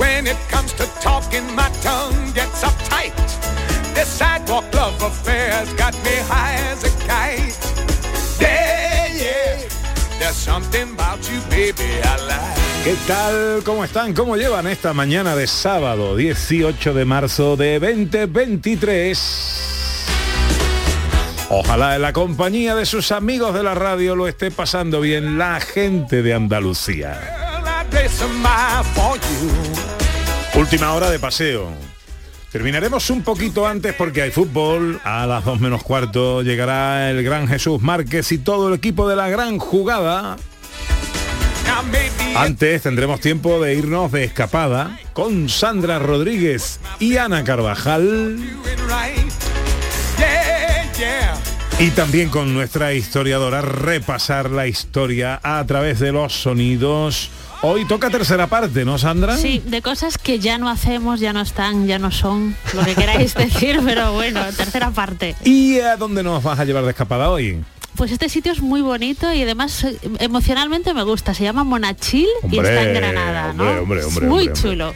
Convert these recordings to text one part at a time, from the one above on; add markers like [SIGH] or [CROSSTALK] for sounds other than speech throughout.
When it comes to talking, my tongue gets uptight. This sidewalk love affair's got me high as a kite. Yeah, yeah. There's something about you, baby, I like. ¿Qué tal? ¿Cómo están? ¿Cómo llevan esta mañana de sábado 18 de marzo de 2023? Ojalá en la compañía de sus amigos de la radio lo esté pasando bien la gente de Andalucía. Última hora de paseo. Terminaremos un poquito antes porque hay fútbol. A las 2 menos cuarto llegará el gran Jesús Márquez y todo el equipo de la gran jugada. Antes tendremos tiempo de irnos de escapada con Sandra Rodríguez y Ana Carvajal y también con nuestra historiadora repasar la historia a través de los sonidos. Hoy toca tercera parte, ¿no, Sandra? Sí, de cosas que ya no hacemos, ya no están, ya no son, lo que queráis [LAUGHS] decir, pero bueno, tercera parte. ¿Y a dónde nos vas a llevar de escapada hoy? Pues este sitio es muy bonito y además eh, emocionalmente me gusta, se llama Monachil y está en Hombre, Granada, ¿no? hombre, hombre, Es hombre, muy hombre, chulo.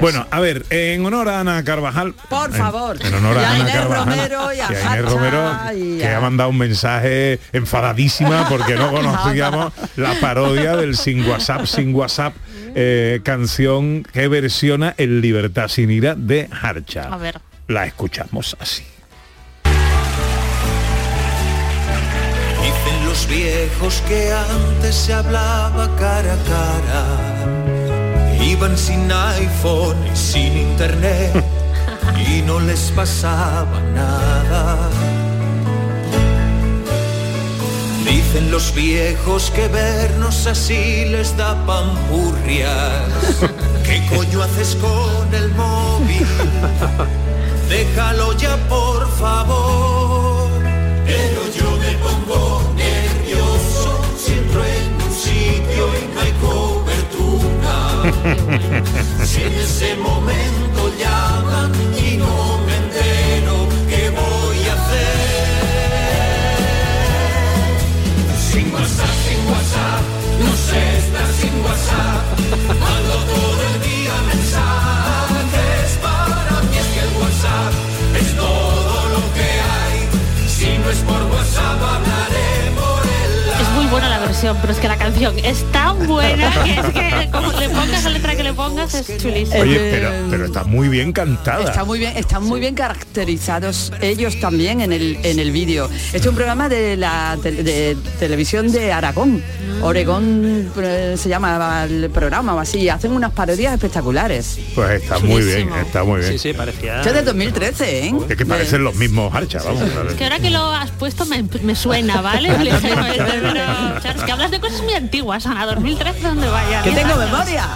Bueno, a ver, en honor a Ana Carvajal. Por en- favor. En, honor Y a a Ana Inés Carvajal. Romero y a Inés Hacha Romero, y que a- ha mandado un mensaje enfadadísima porque no [LAUGHS] conocíamos la parodia del Sin WhatsApp, Sin WhatsApp, eh, canción que versiona el Libertad sin ira de Harcha. A ver. La escuchamos así. Los viejos que antes se hablaba cara a cara. Iban sin iPhone y sin internet y no les pasaba nada. Dicen los viejos que vernos así les da pampurrias. ¿Qué coño haces con el móvil? Déjalo ya por favor. Si en ese momento llaman y no me entero, ¿qué voy a hacer? Sin WhatsApp, sin WhatsApp, no sé estar sin WhatsApp. Mando todo el día mensajes, para mí es que el WhatsApp es todo lo que hay. Si no es por WhatsApp hablaré por el Es muy buena la versión, pero es que la canción es tan buena que es que como le pongas la letra que le pongas es chulísimo. Oye, Eh, pero, pero está muy bien cantada. Está muy bien, están muy bien caracterizados ellos también en el en el vídeo. Este es un programa de la te- de televisión de Aragón. Oregón eh, se llama el programa o así. Hacen unas parodias espectaculares. Pues está muy bien, está muy bien. Sí, sí, parecía... Es de 2013, ¿eh? Es que parecen los mismos Harcha, vamos. Que ahora que lo has puesto me, me suena, ¿vale? Pero, es que hablas de cosas muy antiguas, Ana, 2013, ¿dónde vaya? Que 10 tengo años. memoria.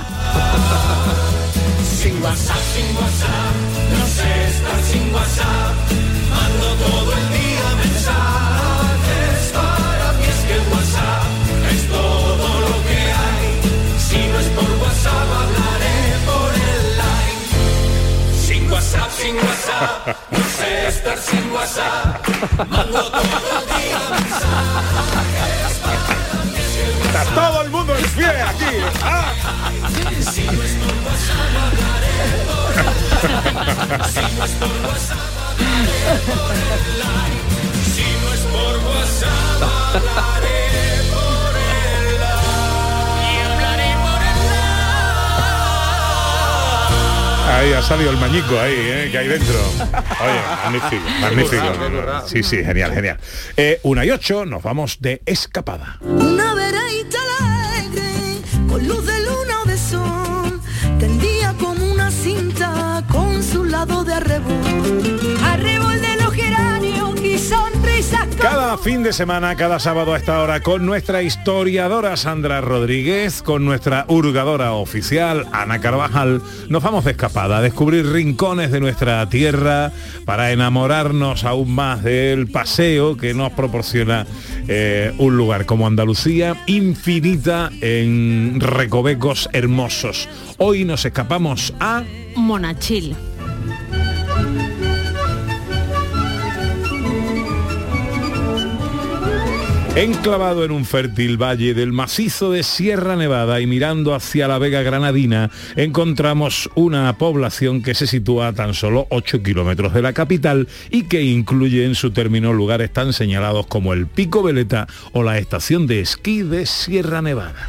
Sin WhatsApp, sin WhatsApp, no sé estar sin WhatsApp. Mando todo el día mensajes, para mí es que el WhatsApp es todo lo que hay. Si no es por WhatsApp hablaré por el line. Sin WhatsApp, sin WhatsApp, no sé estar sin WhatsApp. Mando todo el día mensajes, es que el Está todo el mundo en pie aquí. ¡Ah! Si no es por WhatsApp hablaré Ahí ha salido el mañico ahí, ¿eh? que hay dentro. Oye, magnífico, [LAUGHS] magnífico. Sí, sí, genial, genial. Eh, una y ocho, nos vamos de escapada. Una veraita alegre, con luz de luna o de sol. tendía como una cinta con su lado de arrebol. Cada fin de semana, cada sábado a esta hora, con nuestra historiadora Sandra Rodríguez, con nuestra hurgadora oficial Ana Carvajal, nos vamos de escapada a descubrir rincones de nuestra tierra para enamorarnos aún más del paseo que nos proporciona eh, un lugar como Andalucía, infinita en recovecos hermosos. Hoy nos escapamos a Monachil. Enclavado en un fértil valle del macizo de Sierra Nevada y mirando hacia la Vega Granadina, encontramos una población que se sitúa a tan solo 8 kilómetros de la capital y que incluye en su término lugares tan señalados como el Pico Veleta o la estación de esquí de Sierra Nevada.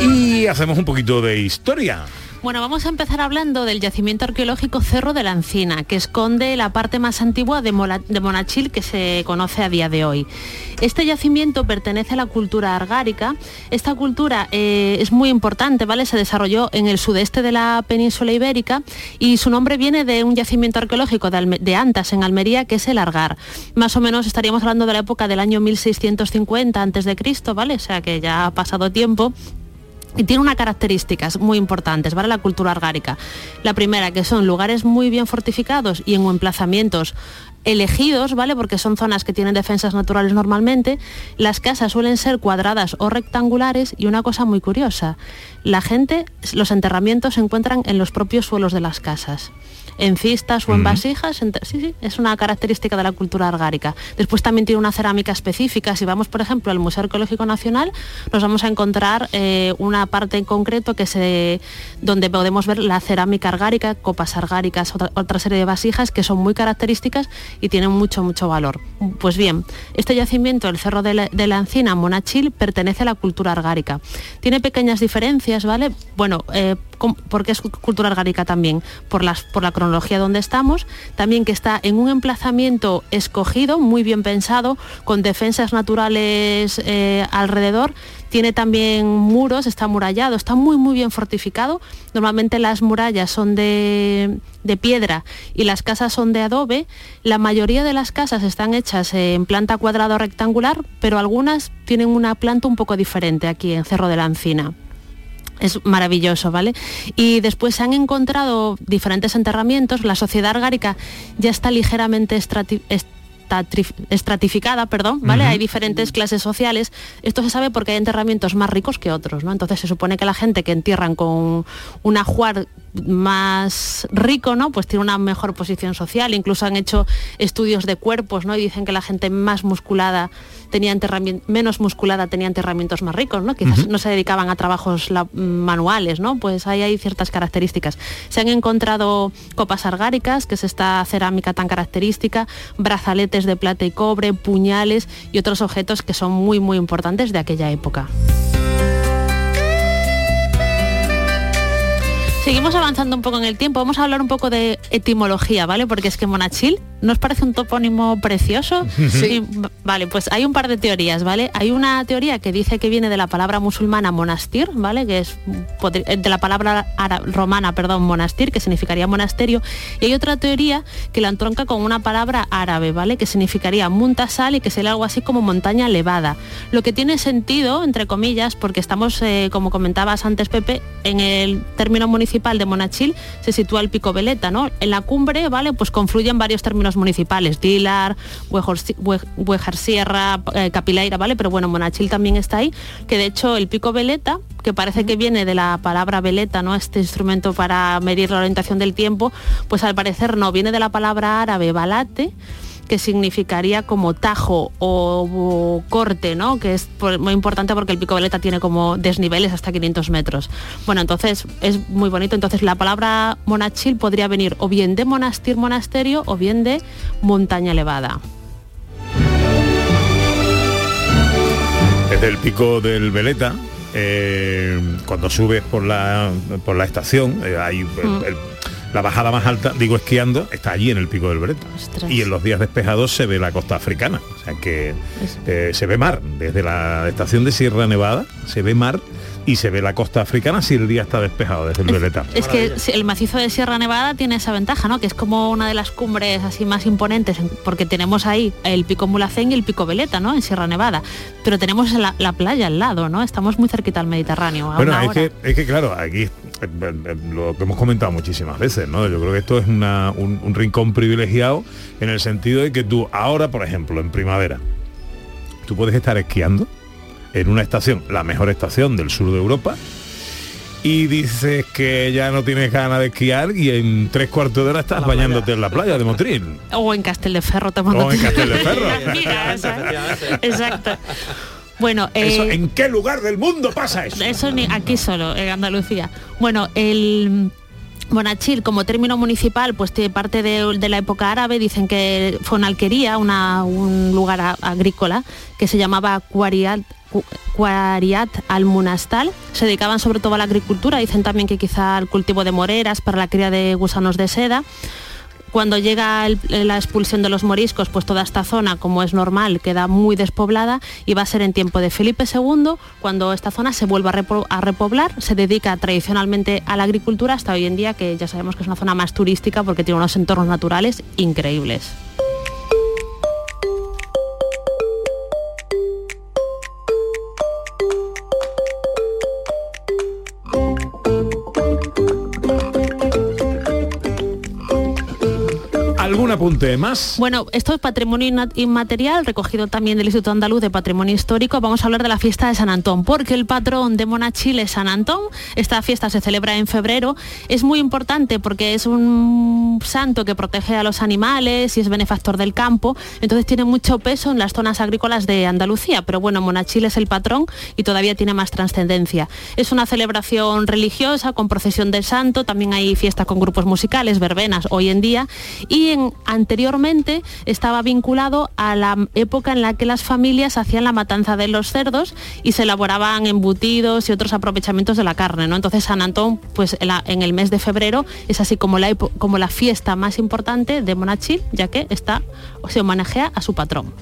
Y hacemos un poquito de historia. Bueno, vamos a empezar hablando del yacimiento arqueológico Cerro de la Encina, que esconde la parte más antigua de, Monachil que se conoce a día de hoy. Este yacimiento pertenece a la cultura argárica. Esta cultura eh, es muy importante, ¿vale? Se desarrolló en el sudeste de la península ibérica y su nombre viene de un yacimiento arqueológico de Antas, en Almería, que es el Argar. Más o menos estaríamos hablando de la época del año 1650 a.C., ¿vale? O sea que ya ha pasado tiempo. Y tiene unas características muy importantes, ¿vale? La cultura argárica. La primera, que son lugares muy bien fortificados y en emplazamientos elegidos, ¿vale? Porque son zonas que tienen defensas naturales normalmente. Las casas suelen ser cuadradas o rectangulares y una cosa muy curiosa, la gente, los enterramientos se encuentran en los propios suelos de las casas. En cistas o en vasijas, sí, sí, es una característica de la cultura argárica. Después también tiene una cerámica específica. Si vamos, por ejemplo, al Museo Arqueológico Nacional, nos vamos a encontrar eh, una parte en concreto que se, donde podemos ver la cerámica argárica, copas argáricas, otra, otra serie de vasijas que son muy características y tienen mucho, mucho valor. Pues bien, este yacimiento, el Cerro de la, de la Encina, Monachil, pertenece a la cultura argárica. Tiene pequeñas diferencias, ¿vale? Bueno, eh, com- porque es cu- cultura argárica también, por, las, por la cronología donde estamos, también que está en un emplazamiento escogido, muy bien pensado, con defensas naturales eh, alrededor, tiene también muros, está amurallado, está muy muy bien fortificado. Normalmente las murallas son de, de piedra y las casas son de adobe. La mayoría de las casas están hechas en planta cuadrada o rectangular, pero algunas tienen una planta un poco diferente aquí en Cerro de la Encina. Es maravilloso, ¿vale? Y después se han encontrado diferentes enterramientos. La sociedad argárica ya está ligeramente estratificada, perdón, ¿vale? Hay diferentes clases sociales. Esto se sabe porque hay enterramientos más ricos que otros, ¿no? Entonces se supone que la gente que entierran con un ajuar más rico, ¿no? Pues tiene una mejor posición social. Incluso han hecho estudios de cuerpos, ¿no? Y dicen que la gente más musculada tenía menos musculada tenía enterramientos más ricos, ¿no? Quizás no se dedicaban a trabajos manuales, ¿no? Pues ahí hay ciertas características. Se han encontrado copas argáricas, que es esta cerámica tan característica, brazaletes de plata y cobre, puñales y otros objetos que son muy, muy importantes de aquella época. Seguimos avanzando un poco en el tiempo. Vamos a hablar un poco de etimología, ¿vale? Porque es que Monachil, ¿nos parece un topónimo precioso? [LAUGHS] Sí. Vale, pues hay un par de teorías, ¿vale? Hay una teoría que dice que viene de la palabra musulmana monastir, ¿vale? Que es eh, de la palabra romana, perdón, monastir, que significaría monasterio. Y hay otra teoría que la entronca con una palabra árabe, ¿vale? Que significaría muntasal y que sería algo así como montaña elevada. Lo que tiene sentido, entre comillas, porque estamos, eh, como comentabas antes, Pepe, en el término municipal de Monachil se sitúa el Pico Veleta, ¿no? En la cumbre, ¿vale? Pues confluyen varios términos municipales, Dilar, Huejar Sierra, eh, Capileira, ¿vale? Pero bueno, Monachil también está ahí, que de hecho el Pico Veleta, que parece que viene de la palabra veleta, ¿no? Este instrumento para medir la orientación del tiempo, pues al parecer no, viene de la palabra árabe balate, que significaría como tajo o, o corte, ¿no? Que es por- muy importante porque el pico veleta tiene como desniveles hasta 500 metros. Bueno, entonces es muy bonito. Entonces la palabra monachil podría venir o bien de monastir, monasterio, o bien de montaña elevada. Desde el pico del Veleta, eh, cuando subes por la, por la estación, eh, hay el- Mm. el- La bajada más alta, digo esquiando, está allí en el pico del Breta. Ostras. Y en los días despejados se ve la costa africana. O sea que eh, se ve mar. Desde la estación de Sierra Nevada se ve mar y se ve la costa africana si el día está despejado desde el Veleta. Es que si- el macizo de Sierra Nevada tiene esa ventaja, ¿no? Que es como una de las cumbres así más imponentes, en- porque tenemos ahí el pico Mulacén y el pico Veleta, ¿no? En Sierra Nevada. Pero tenemos la, la playa al lado, ¿no? Estamos muy cerquita al Mediterráneo. a Bueno, una es hora. que, es que claro, aquí lo que hemos comentado muchísimas veces, ¿no? Yo creo que esto es una- un, un rincón privilegiado en el sentido de que tú ahora, por ejemplo, en primavera, tú puedes estar esquiando en una estación, la mejor estación del sur de Europa, y dices que ya no tienes ganas de esquiar y en tres cuartos de hora estás bañándote en la playa de Motril. O en Castelldeferro tomando O en Castelldeferro. [LAUGHS] Mira, exacto. Exacto. Bueno, Eso, eh, ¿En qué lugar del mundo pasa eso? Eso ni aquí solo, en Andalucía. Bueno, el Bonachil como término municipal, pues tiene parte de, de la época árabe, dicen que fue una alquería, una- un lugar a- agrícola que se llamaba Cuariat, Cu- Cuariat al-Munastal. Se dedicaban sobre todo a la agricultura, dicen también que quizá al cultivo de moreras para la cría de gusanos de seda cuando llega el- la expulsión de los moriscos, pues toda esta zona, como es normal, queda muy despoblada y va a ser en tiempo de Felipe II, cuando esta zona se vuelva a repoblar, se dedica tradicionalmente a la agricultura hasta hoy en día, que ya sabemos que es una zona más turística porque tiene unos entornos naturales increíbles. ¿Algún apunte más? Bueno, esto es patrimonio inmaterial, recogido también del Instituto Andaluz de Patrimonio Histórico. Vamos a hablar de la fiesta de San Antón, porque el patrón de Monachil es San Antón. Esta fiesta se celebra en febrero. Es muy importante porque es un santo que protege a los animales y es benefactor del campo. Entonces tiene mucho peso en las zonas agrícolas de Andalucía. Pero bueno, Monachil es el patrón y todavía tiene más trascendencia. Es una celebración religiosa con procesión del santo. También hay fiestas con grupos musicales, verbenas hoy en día. Y en- anteriormente estaba vinculado a la época en la que las familias hacían la matanza de los cerdos y se elaboraban embutidos y otros aprovechamientos de la carne. ¿no? Entonces San Antón, pues en, la- en el mes de febrero, es así como la, como la fiesta más importante de Monachil, ya que está, o se homenajea a su patrón.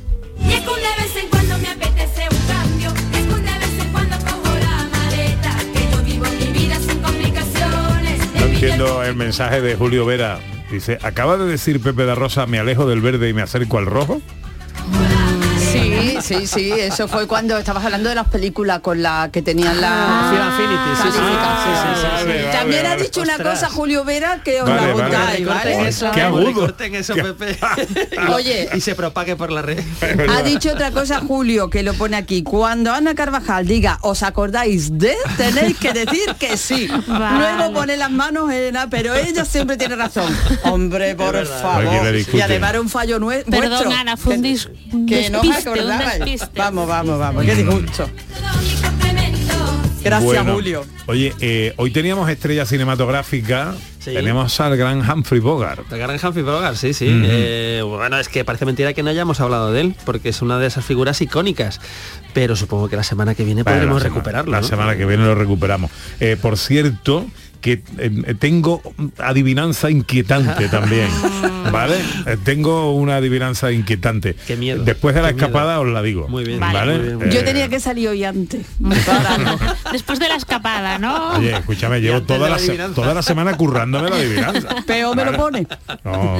Entiendo el mensaje de Julio Vera. Dice, acaba de decir Pepe da Rosa, me alejo del verde y me acerco al rojo. [LAUGHS] Sí, sí, eso fue cuando estabas hablando de las películas con la que tenían la. Vale, También vale, ha vale. dicho una cosa Julio Vera que os Vale, la vale. apuntáis, Recorten ¿vale? eso, Qué agudo. recorten eso, Qué- Pepe. [LAUGHS] Oye. y se propague por la red. Ha dicho otra cosa Julio que lo pone aquí. Cuando Ana Carvajal diga, ¿os acordáis de? Tenéis que decir que sí. Vale. Luego pone las manos en la, pero ella siempre tiene razón. Hombre, por favor. Y además era un fallo nue- Perdón. Ana, fue un Que- que no os despiste, Vamos, vamos, vamos. Qué disgusto. Gracias, Bueno, Julio. Oye, eh, hoy teníamos estrella cinematográfica, Sí. tenemos al gran Humphrey Bogart. El gran Humphrey Bogart, sí, sí. Eh, bueno, es que parece mentira que no hayamos hablado de él, porque es una de esas figuras icónicas. Pero supongo que la semana que viene Bueno, podremos la sema- recuperarlo. La ¿no? semana que viene lo recuperamos. Eh, por cierto, que eh, tengo adivinanza inquietante [LAUGHS] también. ¿Vale? [LAUGHS] Eh, tengo una adivinanza inquietante. Qué miedo, Después de la qué miedo. escapada os la digo. Muy bien, ¿Vale? Vale, muy bien, muy Eh, Yo tenía que salir hoy antes. [LAUGHS] Después de la escapada, ¿no? Oye, escúchame, llevo toda la la, toda la semana currándome la adivinanza. Peor me lo pone. No.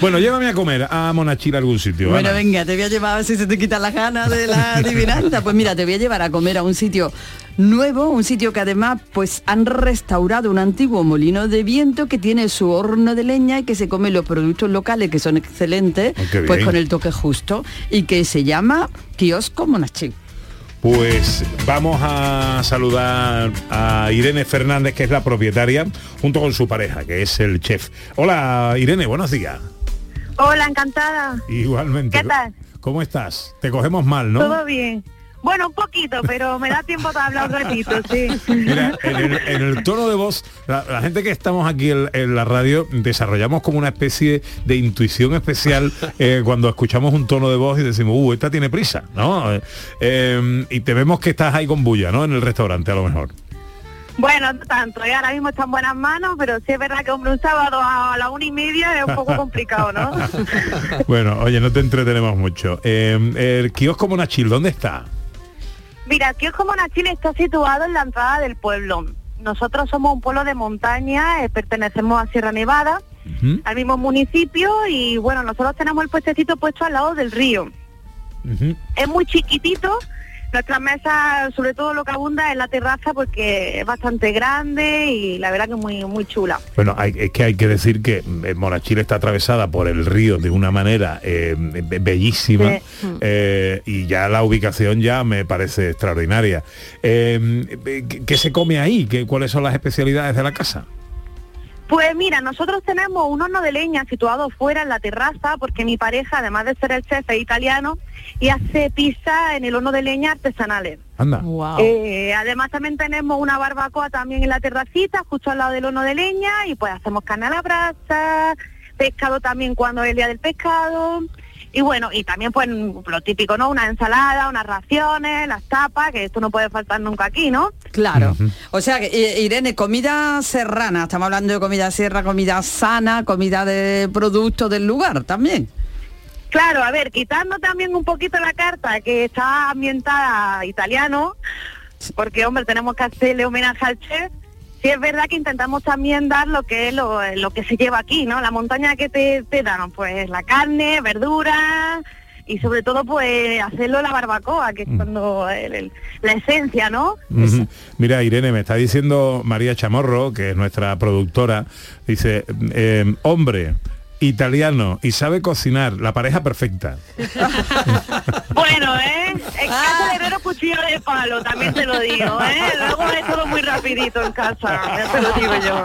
Bueno, llévame a comer a Monachil a algún sitio. Bueno, Ana. venga, te voy a llevar a ver si se te quitan las ganas de la adivinanza. Pues mira, te voy a llevar a comer a un sitio nuevo, un sitio que además pues han restaurado un antiguo molino de viento que tiene su horno de leña y que se come los productos locales que son excelentes, Oh, qué pues con el toque justo y que se llama Kiosco Monachil. Pues vamos a saludar a Irene Fernández, que es la propietaria, junto con su pareja, que es el chef. Hola, Irene, buenos días. Hola, encantada. Igualmente. ¿Qué tal? ¿Cómo estás? Te cogemos mal, ¿no? Todo bien. Bueno, un poquito, pero me da tiempo de hablar un ratito, sí. Mira, en el, en el tono de voz, la, la gente que estamos aquí en, en la radio desarrollamos como una especie de intuición especial eh, cuando escuchamos un tono de voz y decimos, uh, esta tiene prisa, ¿no? Eh, eh, y te vemos que estás ahí con bulla, ¿no? En el restaurante a lo mejor. Bueno, no tanto, ¿eh? ahora mismo está en buenas manos, pero sí es verdad que hombre, un sábado a la una y media es un poco [LAUGHS] complicado, ¿no? Bueno, oye, no te entretenemos mucho. Eh, el kiosco Monachil, ¿dónde está? Mira, el kiosco Monachil está situado en la entrada del pueblo. Nosotros somos un pueblo de montaña, eh, pertenecemos a Sierra Nevada, al mismo municipio y bueno, nosotros tenemos el puestecito puesto al lado del río. Es muy chiquitito, nuestra mesa sobre todo lo que abunda es la terraza porque es bastante grande y la verdad que es muy, muy chula. Bueno, hay- es que hay que decir que eh, Monachil está atravesada por el río de una manera eh, be- bellísima Sí. eh, y ya la ubicación ya me parece extraordinaria. Eh, ¿qué, qué se come ahí? ¿Qué, ¿Cuáles son las especialidades de la casa? Pues mira, nosotros tenemos un horno de leña situado fuera en la terraza porque mi pareja, además de ser el chef, es italiano y hace pizza en el horno de leña artesanales. Anda. Wow. Eh, además también tenemos una barbacoa también en la terracita, justo al lado del horno de leña y pues hacemos carne a la brasa, pescado también cuando es el día del pescado. Y bueno, y también pues lo típico, ¿no? Una ensalada, unas raciones, las tapas, que esto no puede faltar nunca aquí, ¿no? Claro. O sea, que, eh, Irene, comida serrana, estamos hablando de comida sierra, comida sana, comida de productos del lugar también. Claro, a ver, quitando también un poquito la carta que está ambientada a italiano, porque hombre, tenemos que hacerle homenaje al chef. Sí es verdad que intentamos también dar lo que es lo, lo que se lleva aquí, ¿no? La montaña que te, te dan, pues la carne, verduras y sobre todo pues hacerlo la barbacoa, que es cuando el- el- la esencia, ¿no? Mira, Irene, me está diciendo María Chamorro, que es nuestra productora, dice, eh, hombre, italiano y sabe cocinar, la pareja perfecta. [LAUGHS] Bueno, ¿eh? Herrero cuchillo de palo, también te lo digo, ¿eh? Luego es todo muy rapidito en casa, ya te lo digo yo.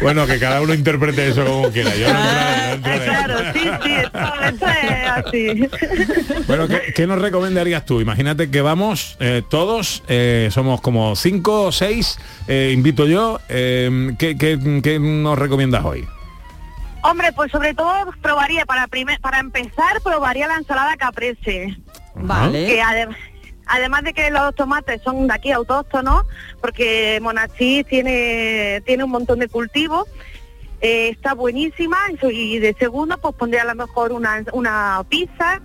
Bueno, que cada uno interprete eso como quiera. Yo no entraré, no Eh, entraré. claro, sí, sí, esto, esto es así. Bueno, ¿qué, qué nos recomendarías tú? Imagínate que vamos eh, todos, eh, somos como cinco o seis, eh, invito yo. eh, ¿qué, qué, qué nos recomiendas hoy? Hombre, pues sobre todo probaría, para primer, para empezar, probaría la ensalada caprese. Vale. Que además de que los tomates son de aquí autóctonos, porque Monachí tiene, tiene un montón de cultivos, eh, está buenísima y de segundo pues pondría a lo mejor una, una pizza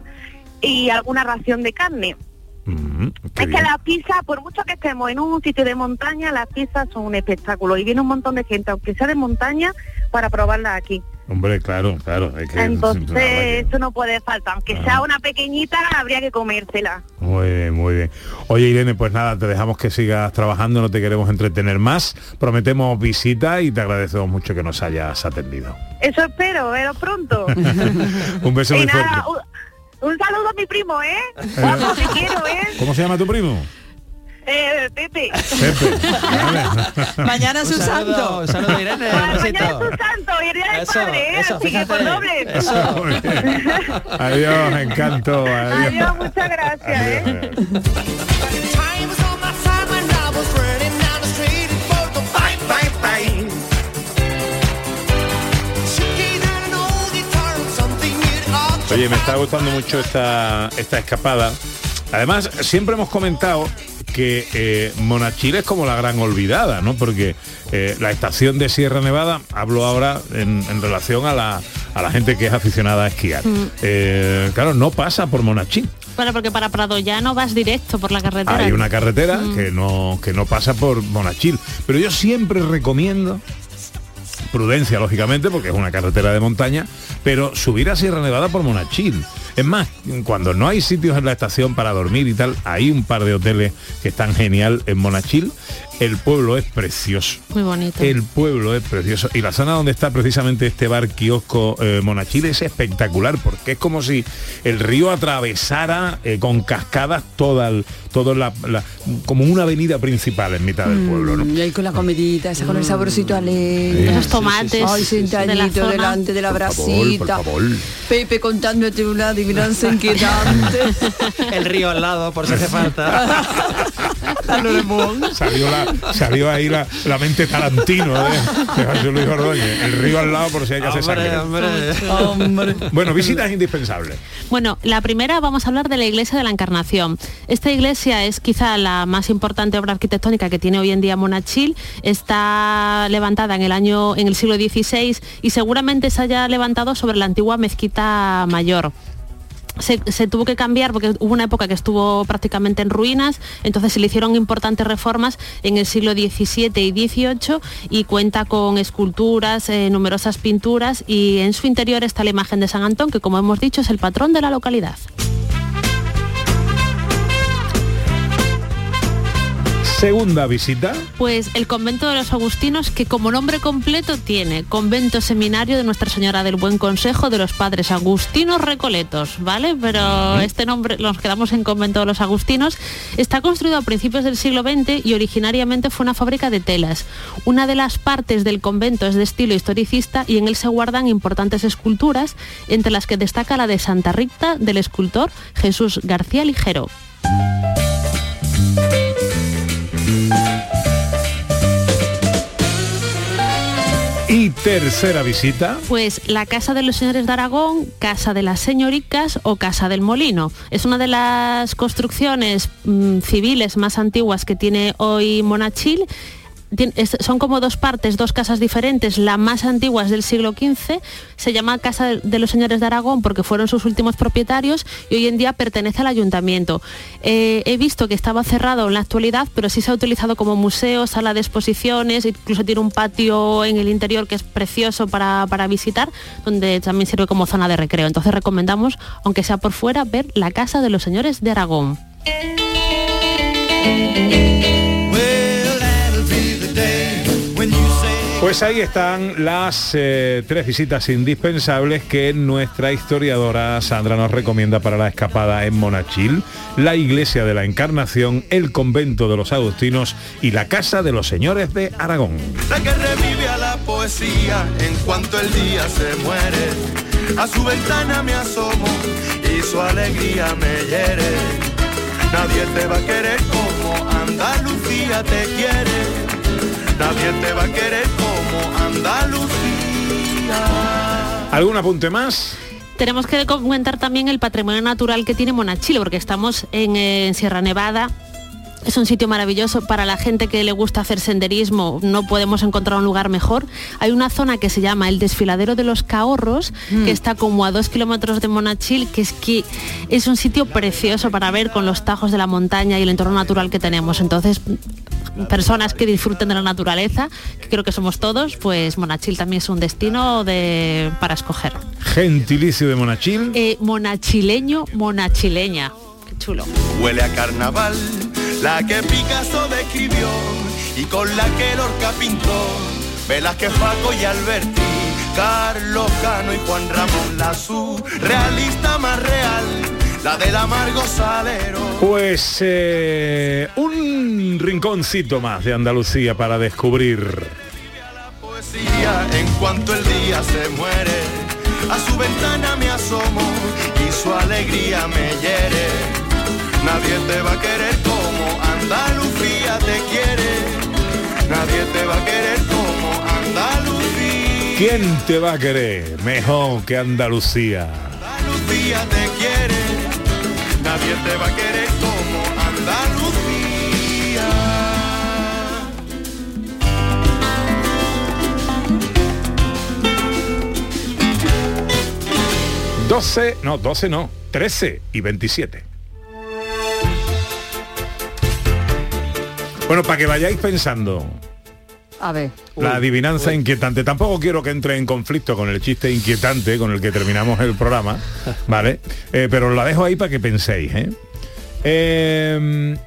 y alguna ración de carne. Mm, es bien. que las pizzas, por mucho que estemos en un sitio de montaña, las pizzas son un espectáculo y viene un montón de gente, aunque sea de montaña, para probarlas aquí. Hombre, claro, claro. es que- Entonces, eso no puede faltar. Aunque Ah. sea una pequeñita, habría que comérsela. Muy bien, muy bien. Oye, Irene, pues nada, te dejamos que sigas trabajando, no te queremos entretener más. Prometemos visita y te agradecemos mucho que nos hayas atendido. Eso espero, veros pronto. [LAUGHS] Un beso y muy nada, fuerte. un, un saludo a mi primo, ¿eh? Guapo, te quiero, ¿eh? ¿Cómo se llama tu primo? Eh, Pepe. [LAUGHS] Mañana es Un santo. un saludo, Irene. Un Mañana es tu santo y el día del Eso, padre, ¿eh? eso, Así que por doble. Eso. Adiós, encanto. Adiós. Adiós, muchas gracias, ¿eh? Adiós. Oye, me está gustando mucho esta, esta escapada. Además, siempre hemos comentado que eh, Monachil es como la gran olvidada, ¿no? Porque eh, la estación de Sierra Nevada, hablo ahora en, en relación a la, a la gente que es aficionada a esquiar. Eh, claro, no pasa por Monachil. Bueno, porque para Prado ya no vas directo por la carretera. Hay una carretera que, no, que no pasa por Monachil. Pero yo siempre recomiendo, prudencia lógicamente, porque es una carretera de montaña, pero subir a Sierra Nevada por Monachil. Es más, cuando no hay sitios en la estación para dormir y tal, hay un par de hoteles que están genial en Monachil. El pueblo es precioso. Muy bonito. El pueblo es precioso y la zona donde está precisamente este bar kiosco eh, Monachil es espectacular porque es como si el río atravesara eh, con cascadas toda el, todo la, la- como una avenida principal en mitad del pueblo, ¿no? Y ahí con la comidita, esa con el saborcito a leña. Esos tomates de sentadito zona. delante de la Por favor, brasita. por favor. Pepe contándote un lado y adivinanza [LAUGHS] inquietante. El río al lado, por si hace falta. [LAUGHS] [LAUGHS] Salió, la, salió ahí la, la mente tarantino de, de José Luis Ordóñez. El río al lado por si hay que hacer sangre. Hombre. Bueno, visitas indispensables. Bueno, la primera vamos a hablar de la iglesia de la Encarnación. Esta iglesia es quizá la más importante obra arquitectónica que tiene hoy en día Monachil. Está levantada en el año, en el siglo XVI y seguramente se haya levantado sobre la antigua mezquita mayor. Se, tuvo que cambiar porque hubo una época que estuvo prácticamente en ruinas, entonces se le hicieron importantes reformas en el siglo XVII y XVIII y cuenta con esculturas, eh, numerosas pinturas y en su interior está la imagen de San Antón, que como hemos dicho es el patrón de la localidad. Segunda visita. Pues el convento de los agustinos, que como nombre completo tiene convento seminario de Nuestra Señora del Buen Consejo de los Padres Agustinos Recoletos, ¿vale? Pero este nombre, nos quedamos en convento de los agustinos, está construido a principios del siglo XX y originariamente fue una fábrica de telas. Una de las partes del convento es de estilo historicista y en él se guardan importantes esculturas, entre las que destaca la de Santa Rita del escultor Jesús García Ligero. Tercera visita. Pues la Casa de los Señores de Aragón, Casa de las Señoricas o Casa del Molino. Es una de las construcciones mm, civiles más antiguas que tiene hoy Monachil. Son como dos partes, dos casas diferentes. La más antigua es del siglo XV, se llama Casa de- de los Señores de Aragón porque fueron sus últimos propietarios y hoy en día pertenece al ayuntamiento. Eh, he visto que estaba cerrado en la actualidad, pero sí se ha utilizado como museo, sala de exposiciones, incluso tiene un patio en el interior que es precioso para, para visitar, donde también sirve como zona de recreo. Entonces recomendamos, aunque sea por fuera, ver la Casa de los Señores de Aragón. Pues ahí están las eh, tres visitas indispensables que nuestra historiadora Sandra nos recomienda para la escapada en Monachil, la iglesia de la Encarnación, el convento de los agustinos y la casa de los señores de Aragón. La que revive a la poesía en cuanto el día se muere. A su ventana me asomo y su alegría me hiere. Nadie te va a querer como Andalucía te quiere. Nadie te va a querer como Andalucía. ¿Algún apunte más? Tenemos que comentar también el patrimonio natural que tiene Monachil, porque estamos en, eh, en Sierra Nevada. Es un sitio maravilloso para la gente que le gusta hacer senderismo, no podemos encontrar un lugar mejor. Hay una zona que se llama el desfiladero de los Cahorros, que está como a dos kilómetros de Monachil, que es que es un sitio precioso para ver con los tajos de la montaña y el entorno natural que tenemos. Entonces, personas que disfruten de la naturaleza, que creo que somos todos, pues Monachil también es un destino de, para escoger. Gentilicio de Monachil. Eh, monachileño, monachileña. Qué chulo. Huele a carnaval, la que Picasso describió y con la que Lorca pintó. Velázquez, Paco y Alberti, Carlos Cano y Juan Ramón, la surrealista más real, la del amargo salero. Pues eh, un rinconcito más de Andalucía para descubrir. Poesía en cuanto el día se muere, a su ventana me asomo y su alegría me hiere. Nadie te va a querer como Andalucía te quiere. Nadie te va a querer como Andalucía. ¿Quién te va a querer mejor que Andalucía? Andalucía te quiere. Nadie te va a querer como Andalucía. 12, no, 12 no, 13 y 27. Bueno, para que vayáis pensando, A ver. la adivinanza inquietante. Tampoco quiero que entre en conflicto con el chiste inquietante con el que terminamos el programa, [LAUGHS] ¿vale? Eh, pero la dejo ahí para que penséis, ¿eh? Eh,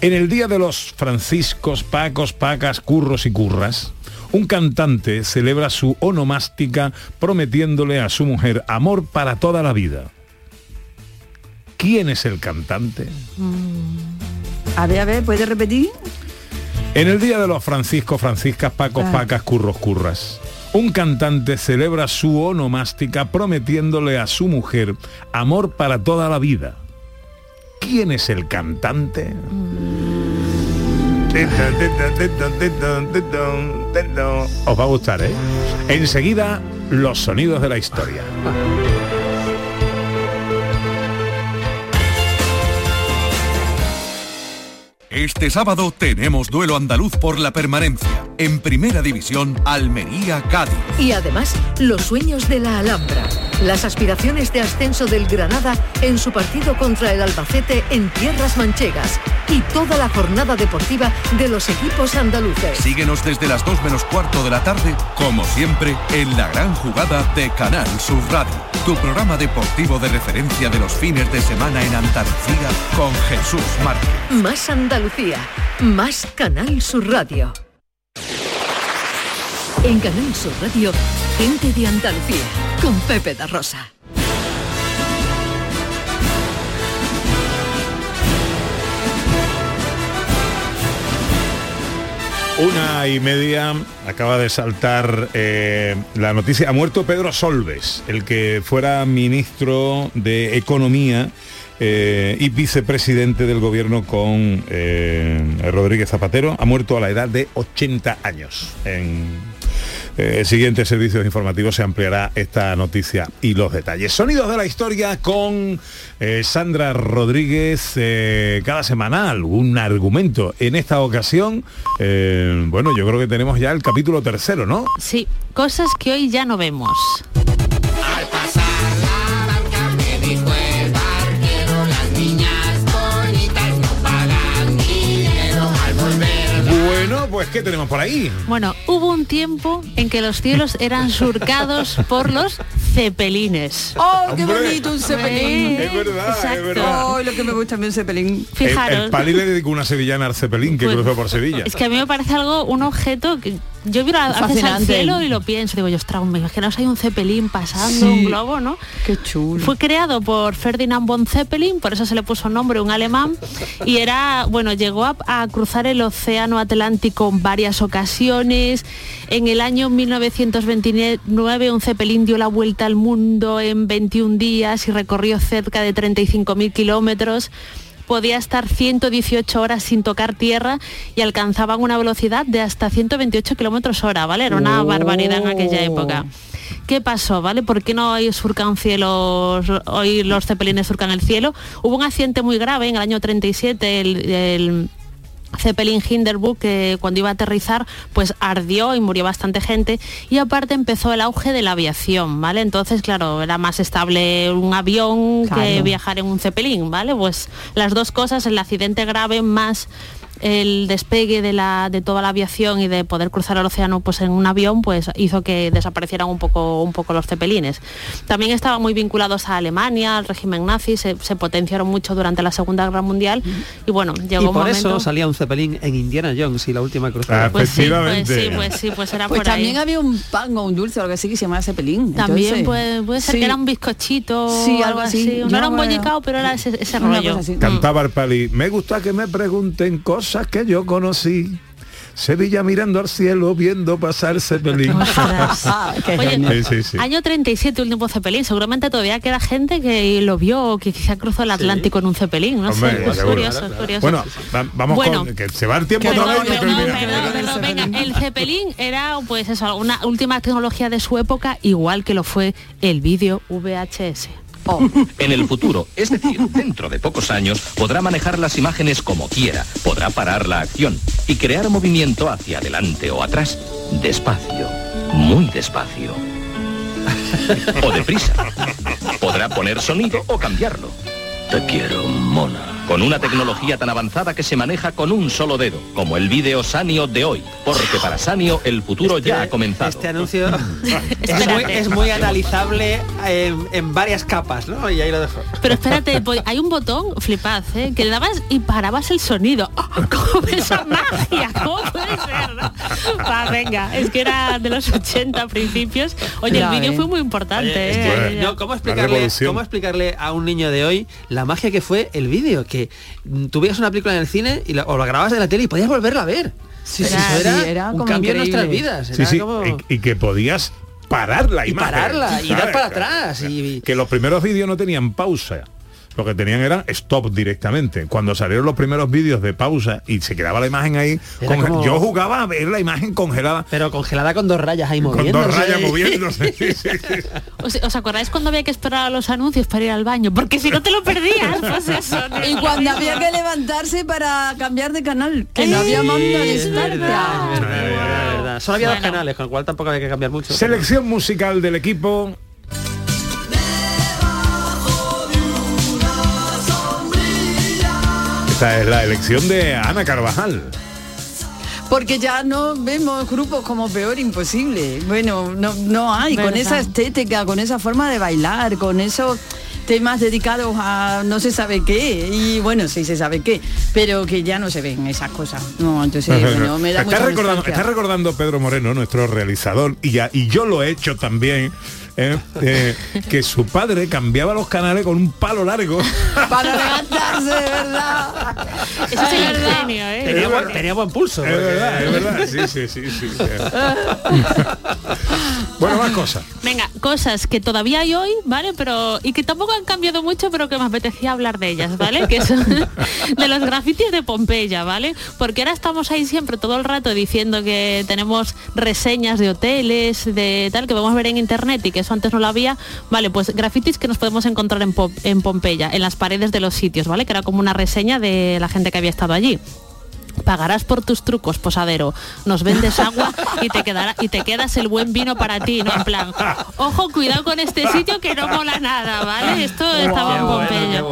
en el día de los franciscos, pacos, pacas, curros y curras, un cantante celebra su onomástica prometiéndole a su mujer amor para toda la vida. ¿Quién es el cantante? A ver, a ver, ¿puede repetir? En el día de los franciscos, franciscas, pacos, Ah. pacas, curros, curras, un cantante celebra su onomástica prometiéndole a su mujer amor para toda la vida. ¿Quién es el cantante? Os va a gustar, ¿eh? Enseguida, los sonidos de la historia. Este sábado tenemos duelo andaluz por la permanencia. En primera división, Almería-Cádiz. Y además, los sueños de la Alhambra. Las aspiraciones de ascenso del Granada en su partido contra el Albacete en tierras manchegas. Y toda la jornada deportiva de los equipos andaluces. Síguenos desde las 2 menos cuarto de la tarde, como siempre, en la gran jugada de Canal Sur Radio. Tu programa deportivo de referencia de los fines de semana en Andalucía con Jesús Márquez. Más Andalucía. Más Canal Sur Radio. En Canal Sur Radio, gente de Andalucía. Con Pepe da Rosa. Una y media acaba de saltar eh, la noticia. Ha muerto Pedro Solves, el que fuera ministro de Economía eh, y vicepresidente del gobierno con eh, Rodríguez Zapatero. Ha muerto a la edad de 80 años. En eh, siguientes servicios informativos se ampliará esta noticia y los detalles. Sonidos de la historia con eh, Sandra Rodríguez eh, cada semana algún argumento. En esta ocasión, eh, bueno, yo creo que tenemos ya el capítulo tercero, ¿no? Sí, cosas que hoy ya no vemos. Pues ¿qué tenemos por ahí? Bueno, hubo un tiempo en que los cielos eran surcados por los cepelines. ¡Oh, qué Hombre. bonito un cepelín! Es verdad, es Exacto. verdad. ¡Oh, lo que me gusta a mí un cepelín! El, el Pali le dedicó una sevillana al Cepelín que Pues, cruzó por Sevilla. Es que a mí me parece algo, un objeto que yo miro a, a veces al cielo y lo pienso, digo, yo, ostras, me imagino si hay un cepelín pasando, Sí. un globo, ¿no? Qué chulo. Fue creado por Ferdinand von Zeppelin, por eso se le puso nombre, un alemán, y era, bueno, llegó a, a cruzar el océano Atlántico en varias ocasiones. En el año 1929 un Zeppelin dio la vuelta al mundo en 21 días y recorrió cerca de 35.000 kilómetros podía estar 118 horas sin tocar tierra y alcanzaban una velocidad de hasta 128 kilómetros hora, ¿vale? Era una Oh. barbaridad en aquella época. ¿Qué pasó, vale? ¿Por qué no hoy surcan cielos, hoy los cepelines surcan el cielo? Hubo un accidente muy grave en el año 37, el, el Zeppelin Hindenburg que cuando iba a aterrizar pues ardió y murió bastante gente y aparte empezó el auge de la aviación, ¿vale? Entonces, claro, era más estable un avión que viajar en un Zeppelin, ¿vale? Pues las dos cosas, el accidente grave más el despegue de, la, de toda la aviación y de poder cruzar el océano pues en un avión pues hizo que desaparecieran un poco un poco los cepelines también estaban muy vinculados a Alemania al régimen nazi se, se potenciaron mucho durante la segunda guerra mundial y bueno llegó y un por momento eso salía un cepelín en Indiana Jones y la última cruzada. pues sí, pues sí, pues sí, pues era Pues por ahí. también había un pan o un dulce o algo así que se llamaba cepelín. También Entonces, puede, puede ser sí. que era un bizcochito Sí, o algo así. No Yo era un bollicao, pero era ese, ese rollo. Cantaba el Pali. Me gusta que me pregunten cosas que yo conocí. Sevilla mirando al cielo, viendo pasar Zeppelin. [LAUGHS] Oye, Sí, sí, sí. Año 37, último Cepelín. Seguramente todavía queda gente que lo vio o que quizá cruzó el Atlántico en un Cepelín. No Hombre, sé, es seguro. curioso. Bueno, va- vamos Bueno. con que se va el tiempo Perdón, otra vez. porque perdón, mira, perdón, perdón, venga, el Zeppelin era pues eso, una última tecnología de su época, igual que lo fue el vídeo VHS. En el futuro, es decir, dentro de pocos años, podrá manejar las imágenes como quiera, podrá parar la acción y crear movimiento hacia adelante o atrás, despacio, muy despacio. [LAUGHS] O deprisa. Podrá poner sonido o cambiarlo. Te quiero, mona. Con una tecnología tan avanzada que se maneja con un solo dedo, como el vídeo Sanio de hoy. Porque para Sanio el futuro ya ha comenzado. Este anuncio [LAUGHS] es, muy, es muy analizable en, en varias capas, ¿no? Y ahí lo dejo. Pero espérate, hay un botón, flipad, ¿eh? que le dabas y parabas el sonido. [LAUGHS] ¡Oh, ¿Cómo esa magia? ¿Cómo puede ser? no? Va, venga, es que era de los 80 principios. Oye, Ya, el vídeo eh. fue muy importante. Oye, es ¿eh? no, ¿cómo, explicarle, ¿Cómo explicarle a un niño de hoy la magia que fue el vídeo? Que tú veías una película en el cine y la- o la grababas de la tele y podías volverla a ver. Sí, Eso sí, era, sí, era un como cambio en nuestras vidas. Sí, era sí, como- y, y que podías parar la Y imagen. pararla, y dar para atrás, y- Que los primeros vídeos no tenían pausa. Lo que tenían era stop directamente. Cuando salieron los primeros vídeos de pausa y se quedaba la imagen ahí, como- yo jugaba a ver la imagen congelada. Pero congelada con dos rayas ahí Con moviéndose. dos rayas moviéndose. Sí, sí, sí. [LAUGHS] ¿Os, acordáis cuando había que esperar a los anuncios para ir al baño? Porque si no te lo perdías, [LAUGHS] pues eso. Y cuando había que levantarse para cambiar de canal, que no había mando de verdad. Solo había dos canales, con lo cual tampoco había que cambiar mucho. Selección musical del equipo. Esta es la elección de Ana Carvajal. Porque ya no vemos grupos como peor imposible. Bueno, no, no hay, con esa estética, con esa forma de bailar, con esos temas dedicados a no se sabe qué. Y bueno, sí se sabe qué, pero que ya no se ven esas cosas. No, entonces, bueno, me da está, mucha recordando, nostalgia. está recordando Pedro Moreno, nuestro realizador, y, ya, y yo lo he hecho también, eh, eh, que su padre cambiaba los canales con un palo largo. [LAUGHS] Para levantarse, de verdad. Eso es el genio, ¿eh? Tenía, buen, tenía buen pulso. Es porque- verdad, es verdad, sí, sí, sí, sí. [LAUGHS] bueno, más cosas. Venga, cosas que todavía hay hoy, ¿vale? Pero y que tampoco han cambiado mucho, pero que me apetecía hablar de ellas, ¿vale? Que son [LAUGHS] de los grafitis de Pompeya, ¿vale? Porque ahora estamos ahí siempre todo el rato diciendo que tenemos reseñas de hoteles, de tal, que podemos ver en internet y que antes no lo había. Vale, pues grafitis que nos podemos encontrar en, Pom- en Pompeya, en las paredes de los sitios, ¿vale? Que era como una reseña de la gente que había estado allí. Pagarás por tus trucos, posadero. Nos vendes agua y te quedará y te quedas el buen vino para ti, ¿no? En plan, ojo, cuidado con este sitio que no mola nada, ¿vale? Esto estaba en Pompeya.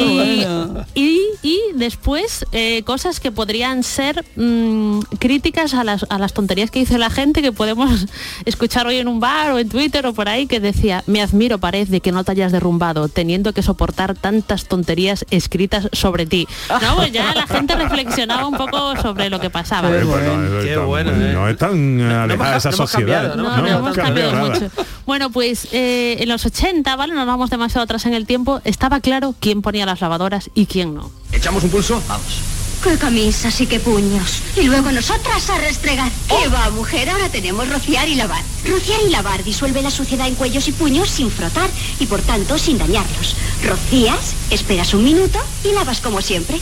Y, y- y después eh, cosas que podrían ser mm, críticas a las, a las tonterías que dice la gente que podemos [LAUGHS] escuchar hoy en un bar o en Twitter o por ahí que decía, me admiro pared de que no te hayas derrumbado teniendo que soportar tantas tonterías escritas sobre ti. [LAUGHS] No, pues ya la gente reflexionaba un poco sobre lo que pasaba. Oye, no, es Qué tan- bueno, ¿eh? no es tan eh, alejada esa no sociedad. cambiado, ¿no? No, no, hemos cambiado mucho. Bueno, pues eh, en los 80, ¿vale? No nos vamos demasiado atrás en el tiempo. Estaba claro quién ponía las lavadoras y quién no. ¿Echamos un pulso? Vamos. Qué camisas y qué puños. Y luego nosotras a restregar. ¿Qué va, mujer? Ahora tenemos rociar y lavar. Rociar y lavar disuelve la suciedad en cuellos y puños sin frotar y por tanto sin dañarlos. Rocías, esperas un minuto y lavas como siempre.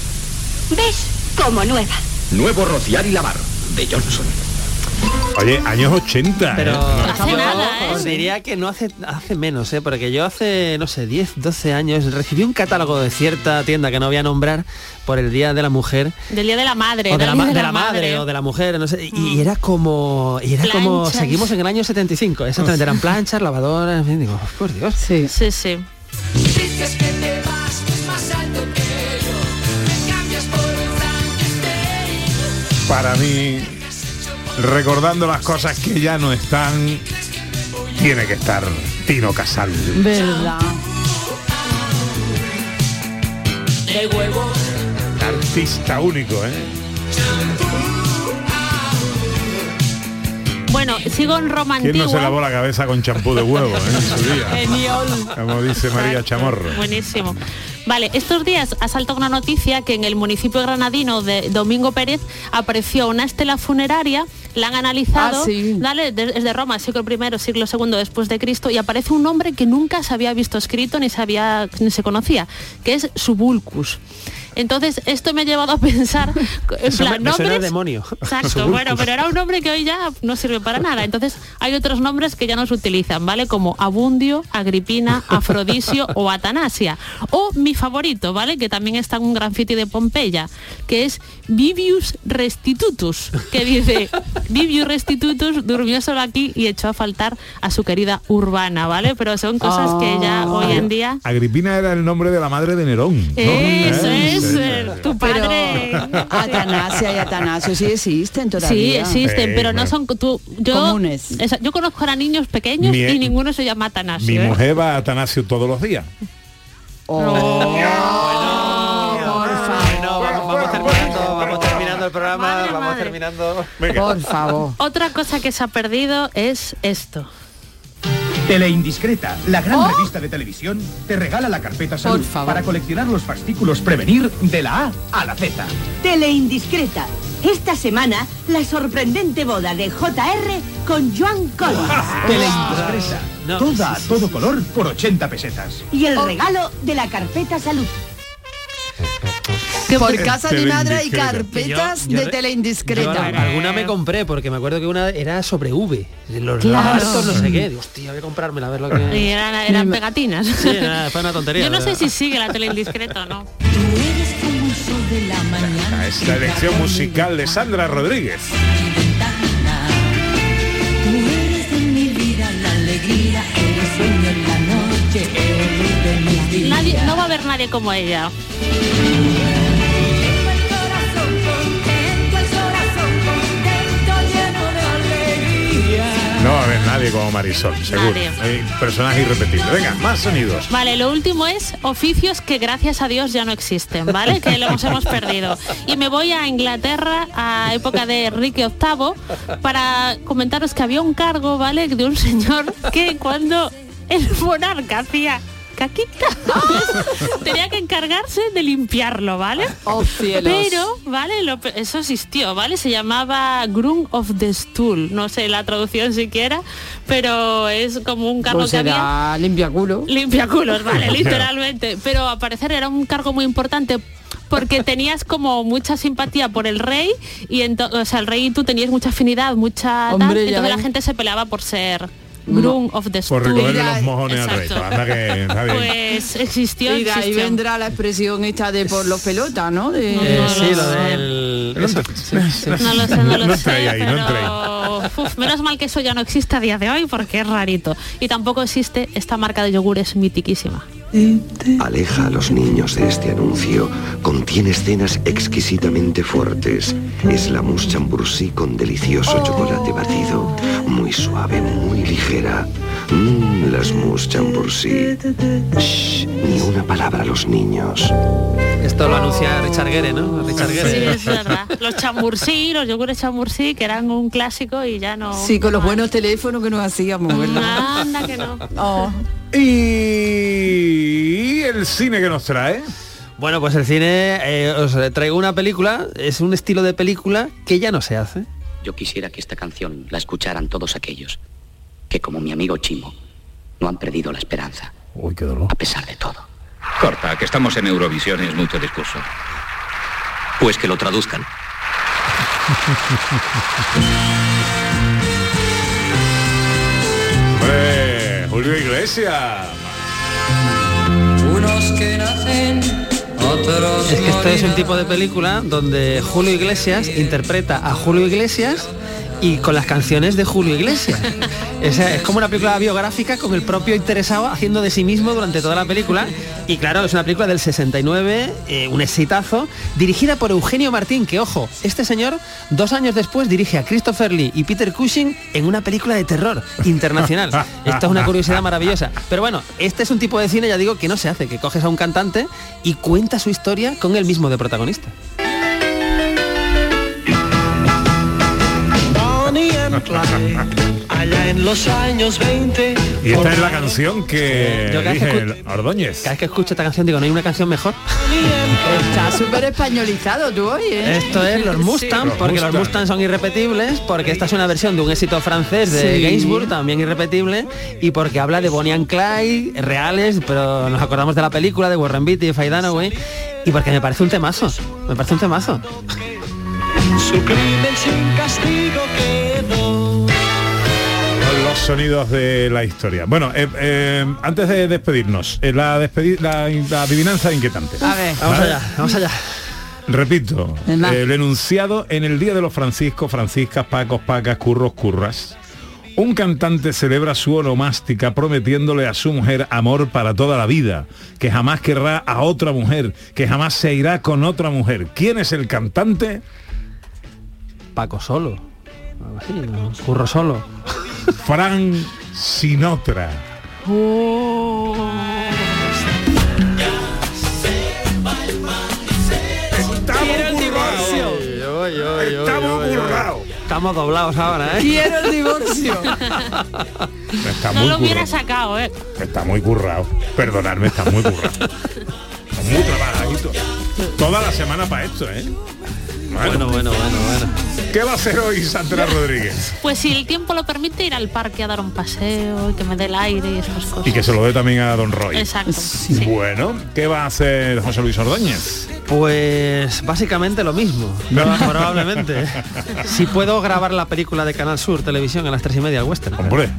¿Ves? Como nueva. Nuevo rociar y lavar. De Johnson. Oye, años 80. Pero ¿eh? hace nada, ¿eh? os diría que no hace hace menos, ¿eh? porque yo hace, no sé, 10, 12 años recibí un catálogo de cierta tienda que no voy a nombrar por el Día de la Mujer. Del Día de la Madre. O de la, ma- de la madre o de la mujer, no sé, y, y era como y era como seguimos en el año 75, exactamente, eran planchas, lavadoras, en fin, digo, por Dios. Sí. Sí, sí. Para mí, recordando las cosas que ya no están, tiene que estar Tino Casal. ¿Verdad? Artista único, ¿eh? Bueno, sigo en Roma ¿Quién no se lavó la cabeza con champú de huevo eh, en su día? [LAUGHS] Genial. Como dice María Chamorro. Buenísimo. Vale, estos días ha saltado una noticia que en el municipio granadino de Domingo Pérez apareció una estela funeraria, la han analizado, Ah, sí. dale, de- es de Roma, siglo I, siglo II después de Cristo, y aparece un nombre que nunca se había visto escrito ni se había ni se conocía, que es Subulcus. Entonces, esto me ha llevado a pensar, [LAUGHS] en me- plan, me demonio. Exacto, [LAUGHS] bueno, pero era un nombre que hoy ya no sirve para [LAUGHS] nada. Entonces, hay otros nombres que ya no se utilizan, ¿vale? Como Abundio, Agripina, Afrodisio o Atanasia. O mi favorito, ¿vale? Que también está en un graffiti de Pompeya, que es Vivius Restitutus, que dice, Vivius Restitutus durmió solo aquí y echó a faltar a su querida Urbana, ¿vale? Pero son cosas que ya hoy en día... Agripina era el nombre de la madre de Nerón. ¿no? Eso ¿Eh? es, Sí, eh, tu Pero padre... Atanasia y Atanasio sí existen Sí, todavía. existen, Sí, pero no son tú, yo, Comunes. esa- yo conozco ahora niños pequeños Mi- y ninguno se llama Atanasio. Mi ¿eh? mujer va a Atanasio todos los días. Bueno, vamos, vamos terminando, vamos terminando el programa, Madre, vamos madre. terminando. Por favor. Otra cosa que se ha perdido es esto. Teleindiscreta, la gran revista de televisión, te regala la carpeta salud para coleccionar los fascículos Prevenir de la A a la Z. Teleindiscreta. Esta semana, la sorprendente boda de JR con Joan Collins. Teleindiscreta. Toda a todo color por 80 pesetas. Y el regalo de la carpeta salud. Que por casa de mi madre hay carpetas Yo- yo de tela Yo indiscreta. alguna me compré porque me acuerdo que una era sobre V. de Los Claro. no sé qué. Digo, hostia, voy a comprármela a ver lo que. Y eran, eran pegatinas. Sí, nada, fue una tontería. Yo no sé si sigue la tele indiscreta o no. Es la elección musical de Sandra Rodríguez. Nadie, no va a haber nadie como ella. No va a haber nadie como Marisol, seguro. Nadie. Hay personaje irrepetible. Venga, más sonidos. Vale, lo último es oficios que gracias a Dios ya no existen, ¿vale? Que los hemos perdido. Y me voy a Inglaterra a época de Enrique VIII para comentaros que había un cargo, ¿vale? De un señor que cuando el monarca hacía caquita [LAUGHS] tenía que encargarse de limpiarlo, ¿vale? Oh, cielos. Pero, ¿vale? Lo eso existió, ¿vale? Se llamaba Groom of the Stool. No sé la traducción siquiera, pero es como un cargo Pues que había. limpia culo. Limpia culos, vale, [LAUGHS] literalmente. Pero a parecer era un cargo muy importante porque tenías como mucha simpatía por el rey y entonces, o sea, el rey y tú tenías mucha afinidad, mucha tal, Hombre, ya entonces la gente se peleaba por ser groom of the Por recogerle los mojones al rey. Exacto. Anda que está bien. Pues existió, Y de ahí vendrá la expresión esta de por los pelotas, ¿no? De... Eh, sí, lo del. eso, sí, sí. No lo sé, no lo [LAUGHS] sé, ahí, pero uf, menos mal que eso ya no existe a día de hoy porque es rarito. Y tampoco existe esta marca de yogures mitiquísima. Aleja a los niños de este anuncio. Contiene escenas exquisitamente fuertes. Es la mousse chambourcy con delicioso chocolate batido. Muy suave, muy ligera. Mmm, las mousse chambourcy. Shh, ni una palabra a los niños. Esto lo anuncia Richard Gere, ¿no? Richard Sí, Gere. es verdad. Los chambursí, los yogures chambursí, que eran un clásico y ya no... Sí, con los buenos teléfonos que nos hacíamos, ¿verdad? Anda que no. Oh. Y el cine que nos trae. Bueno, pues el cine, eh, os traigo una película, es un estilo de película que ya no se hace. Yo quisiera que esta canción la escucharan todos aquellos que, como mi amigo Chimo, no han perdido la esperanza. Uy, qué dolor. A pesar de todo. Corta, que estamos en Eurovisión y es mucho discurso. Pues que lo traduzcan. [LAUGHS] Julio Iglesias. Unos que nacen, otros Es que esto es un tipo de película donde Julio Iglesias interpreta a Julio Iglesias y con las canciones de Julio Iglesias. Es, es como una película biográfica con el propio interesado haciendo de sí mismo durante toda la película. Y claro, es una película del 69, eh, un exitazo, dirigida por Eugenio Martín, que ojo, este señor dos años después dirige a Christopher Lee y Peter Cushing en una película de terror internacional. [LAUGHS] Esto es una curiosidad maravillosa. Pero bueno, este es un tipo de cine, ya digo, que no se hace, que coges a un cantante y cuenta su historia con él mismo de protagonista. Allá en los años 20. Y esta es la canción que Yo cada vez que dije escu- Ordóñez. Cada vez que escucho esta canción digo, no hay una canción mejor. Está súper españolizado tú hoy, ¿eh? Esto es los Mustang, Los porque los Mustang. Mustang son irrepetibles, porque esta es una versión de un éxito francés de Sí. Gainsbourg, también irrepetible, y porque habla de Bonnie and Clyde, reales, pero nos acordamos de la película de Warren Beatty y Faye Dunaway, y porque me parece un temazo, me parece un temazo. Su crimen sin castigo sonidos de la historia. Bueno, eh, eh, antes de despedirnos, eh, la, despedi- la, la adivinanza inquietante. A ver. Vamos ¿Vale? allá, vamos allá. Repito, el enunciado en el Día de los Franciscos, Franciscas, Pacos, Pacas, Curros, Curras. Un cantante celebra su onomástica prometiéndole a su mujer amor para toda la vida, que jamás querrá a otra mujer, que jamás se irá con otra mujer. ¿Quién es el cantante? Paco solo. Curro solo. Frank Sinatra. Estamos currados. Estamos doblados ahora, ¿eh? Quiero el divorcio. Está No muy lo hubiera currado. sacado, ¿eh? Está muy currado. Perdonadme, está muy currado. Está muy trabajadito. Toda la semana para esto, ¿eh? Bueno, bueno, bueno, bueno. ¿Qué va a hacer hoy Sandra Rodríguez? Pues si el tiempo lo permite, ir al parque a dar un paseo y que me dé el aire y esas cosas. Y que se lo dé también a Don Roy. Exacto. Bueno, ¿qué va a hacer José Luis Ordóñez? Pues básicamente lo mismo, proba- [LAUGHS] probablemente. si puedo grabar la película de Canal Sur Televisión a las tres y media al Western. Hombre.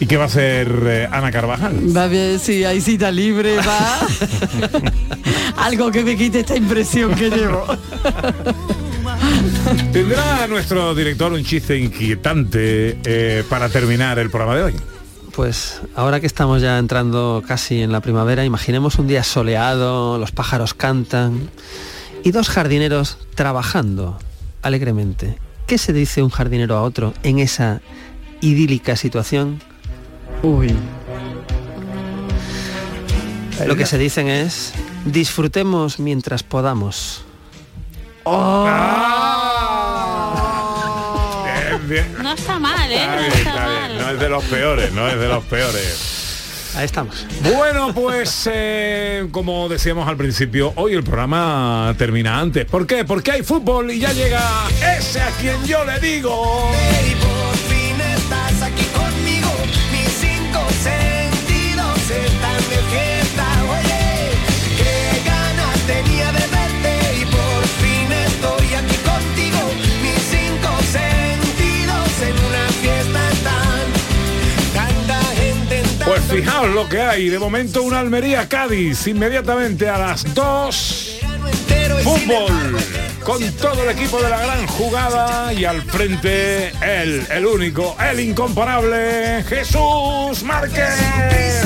¿Y qué va a hacer eh, Ana Carvajal? Va ver si hay cita libre, va. [LAUGHS] Algo que me quite esta impresión que llevo. [LAUGHS] [LAUGHS] ¿Tendrá nuestro director un chiste inquietante eh, para terminar el programa de hoy? Pues ahora que estamos ya entrando casi en la primavera, imaginemos un día soleado, los pájaros cantan y dos jardineros trabajando alegremente. ¿Qué se dice un jardinero a otro en esa idílica situación? Uy. Lo que se dicen es disfrutemos mientras podamos. Bien, bien. No está mal, ¿eh? Está No bien, está está bien. mal. No es de los peores, no es de los peores. Ahí estamos. Bueno, pues eh, como decíamos al principio, hoy el programa termina antes. ¿Por qué? Porque hay fútbol y ya llega ese a quien yo le digo. Fijaos lo que hay. De momento una Almería Cádiz inmediatamente a las 2. Fútbol con todo el equipo de la gran jugada y al frente el, el único, el incomparable Jesús Márquez.